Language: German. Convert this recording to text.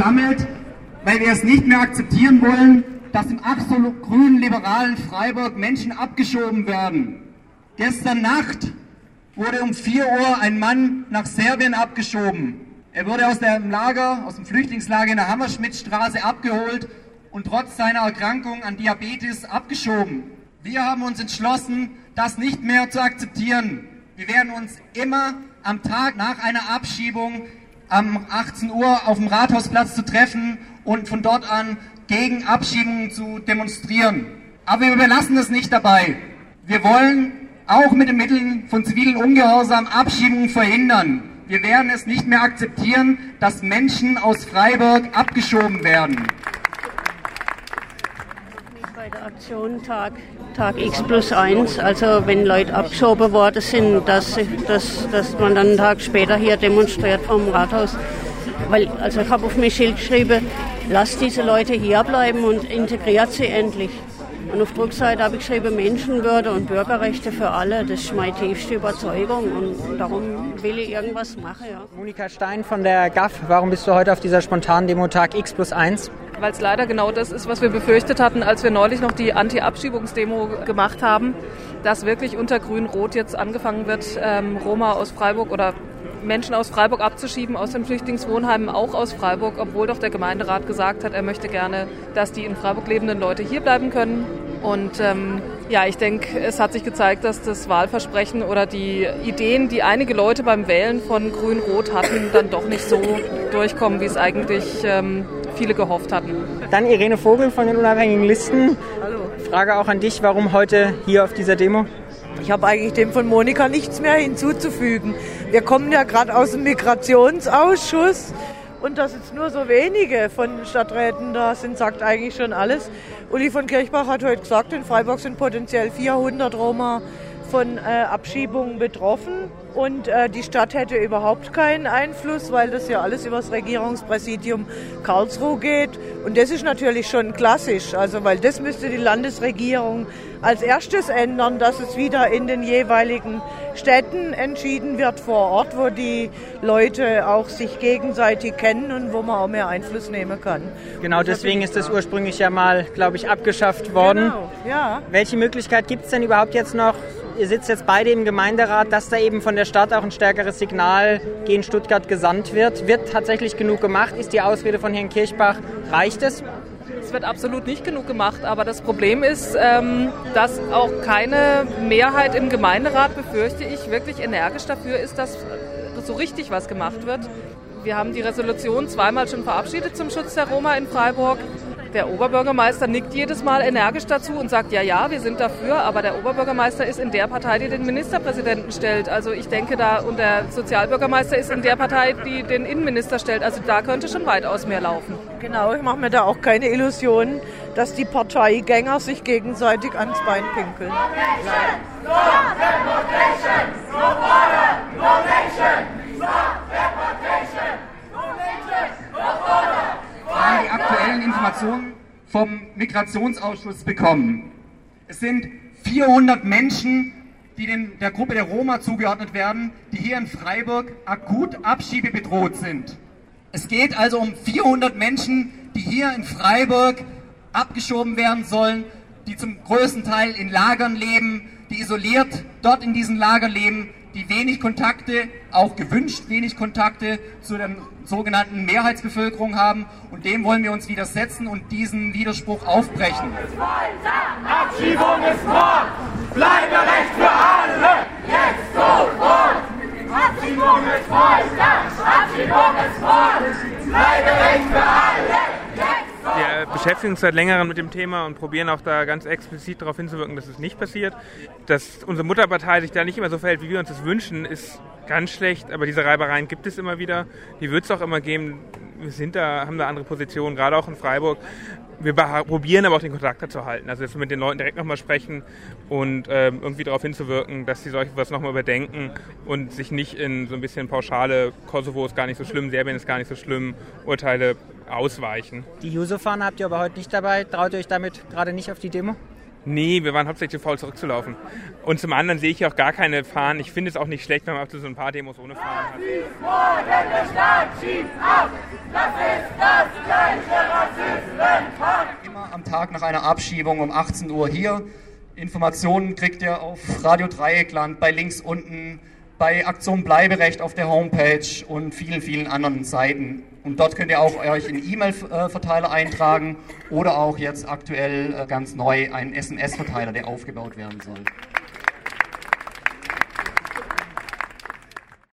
versammelt, weil wir es nicht mehr akzeptieren wollen, dass im absolut grünen liberalen Freiburg Menschen abgeschoben werden. Gestern Nacht wurde um 4 Uhr ein Mann nach Serbien abgeschoben. Er wurde aus dem Lager, aus dem Flüchtlingslager in der Hammerschmidtstraße abgeholt und trotz seiner Erkrankung an Diabetes abgeschoben. Wir haben uns entschlossen, das nicht mehr zu akzeptieren. Wir werden uns immer am Tag nach einer Abschiebung am 18 Uhr auf dem Rathausplatz zu treffen und von dort an gegen Abschiebungen zu demonstrieren. Aber wir überlassen es nicht dabei. Wir wollen auch mit den Mitteln von zivilen Ungehorsam Abschiebungen verhindern. Wir werden es nicht mehr akzeptieren, dass Menschen aus Freiburg abgeschoben werden. Der Aktion Tag, Tag X plus 1, also wenn Leute abgeschoben worden sind, dass, dass, dass man dann einen Tag später hier demonstriert vom Rathaus. Weil, also ich habe auf mein Schild geschrieben, lasst diese Leute hier bleiben und integriert sie endlich. Und auf der Rückseite habe ich geschrieben, Menschenwürde und Bürgerrechte für alle. Das ist meine tiefste Überzeugung und darum will ich irgendwas machen. Ja. Monika Stein von der GAF, warum bist du heute auf dieser spontanen Demo Tag X plus 1? Weil es leider genau das ist, was wir befürchtet hatten, als wir neulich noch die Anti-Abschiebungsdemo gemacht haben, dass wirklich unter Grün-Rot jetzt angefangen wird, ähm, Roma aus Freiburg oder Menschen aus Freiburg abzuschieben, aus den Flüchtlingswohnheimen, auch aus Freiburg, obwohl doch der Gemeinderat gesagt hat, er möchte gerne, dass die in Freiburg lebenden Leute hier bleiben können. Und ähm, ja, ich denke, es hat sich gezeigt, dass das Wahlversprechen oder die Ideen, die einige Leute beim Wählen von Grün-Rot hatten, dann doch nicht so durchkommen, wie es eigentlich ähm, viele gehofft hatten. Dann Irene Vogel von den Unabhängigen Listen. Hallo. Frage auch an dich, warum heute hier auf dieser Demo? Ich habe eigentlich dem von Monika nichts mehr hinzuzufügen. Wir kommen ja gerade aus dem Migrationsausschuss und dass jetzt nur so wenige von Stadträten da sind, sagt eigentlich schon alles. Uli von Kirchbach hat heute gesagt, in Freiburg sind potenziell 400 Roma von äh, Abschiebungen betroffen und äh, die Stadt hätte überhaupt keinen Einfluss, weil das ja alles über das Regierungspräsidium Karlsruhe geht. Und das ist natürlich schon klassisch, also weil das müsste die Landesregierung als erstes ändern, dass es wieder in den jeweiligen Städten entschieden wird vor Ort, wo die Leute auch sich gegenseitig kennen und wo man auch mehr Einfluss nehmen kann. Genau, deswegen ist das ursprünglich ja mal, glaube ich, abgeschafft worden. Genau, ja. Welche Möglichkeit gibt es denn überhaupt jetzt noch ihr sitzt jetzt beide im Gemeinderat, dass da eben von der Stadt auch ein stärkeres Signal gegen Stuttgart gesandt wird. Wird tatsächlich genug gemacht? Ist die Ausrede von Herrn Kirchbach, reicht es? Es wird absolut nicht genug gemacht, aber das Problem ist, ähm, dass auch keine Mehrheit im Gemeinderat, befürchte ich, wirklich energisch dafür ist, dass so richtig was gemacht wird. Wir haben die Resolution zweimal schon verabschiedet zum Schutz der Roma in Freiburg. Der Oberbürgermeister nickt jedes Mal energisch dazu und sagt, ja, ja, wir sind dafür, aber der Oberbürgermeister ist in der Partei, die den Ministerpräsidenten stellt. Also ich denke da, und der Sozialbürgermeister ist in der Partei, die den Innenminister stellt. Also da könnte schon weitaus mehr laufen. Genau, ich mache mir da auch keine Illusionen, dass die Parteigänger sich gegenseitig ans Bein pinkeln. Stop deportation! No border! No nation! Stop deportation! No nation! No border! haben die aktuellen Informationen vom Migrationsausschuss bekommen. Es sind 400 Menschen, die den, der Gruppe der Roma zugeordnet werden, die hier in Freiburg akut abschiebebedroht sind. Es geht also um 400 Menschen, die hier in Freiburg abgeschoben werden sollen, die zum größten Teil in Lagern leben, die isoliert dort in diesen Lagern leben, die wenig Kontakte, auch gewünscht wenig Kontakte zu der sogenannten Mehrheitsbevölkerung haben. Und dem wollen wir uns widersetzen und diesen Widerspruch aufbrechen. Abschiebung ist Mord! Bleiberecht für alle! Jetzt sofort! Abschiebung ist Folter! Abschiebung ist Mord! Bleiberecht für alle! Beschäftigen uns seit längerem mit dem Thema und probieren auch da ganz explizit darauf hinzuwirken, dass es nicht passiert. Dass unsere Mutterpartei sich da nicht immer so verhält, wie wir uns das wünschen, ist ganz schlecht. Aber diese Reibereien gibt es immer wieder. Die wird es auch immer geben. Wir sind da, haben da andere Positionen, gerade auch in Freiburg. Wir probieren aber auch den Kontakt dazu halten. Also dass wir mit den Leuten direkt nochmal sprechen und ähm, irgendwie darauf hinzuwirken, dass sie solche was nochmal überdenken und sich nicht in so ein bisschen pauschale Kosovo ist gar nicht so schlimm, Serbien ist gar nicht so schlimm, Urteile ausweichen. Die Juso-Fahne habt ihr aber heute nicht dabei. Traut ihr euch damit gerade nicht auf die Demo? Nee, wir waren hauptsächlich zu faul zurückzulaufen. Und zum anderen sehe ich auch gar keine Fahren. Ich finde es auch nicht schlecht, wenn man auch zu so ein paar Demos ohne Fahren hat. Morgen der Staat schießt ab, das ist das gleiche Rassismenpakt. Immer am Tag nach einer Abschiebung um 18 Uhr hier. Informationen kriegt ihr auf Radio Dreieckland, bei links unten, bei Aktion Bleiberecht auf der Homepage und vielen, vielen anderen Seiten. Und dort könnt ihr auch euch in E-Mail-Verteiler eintragen oder auch jetzt aktuell äh, ganz neu einen SMS-Verteiler, der aufgebaut werden soll.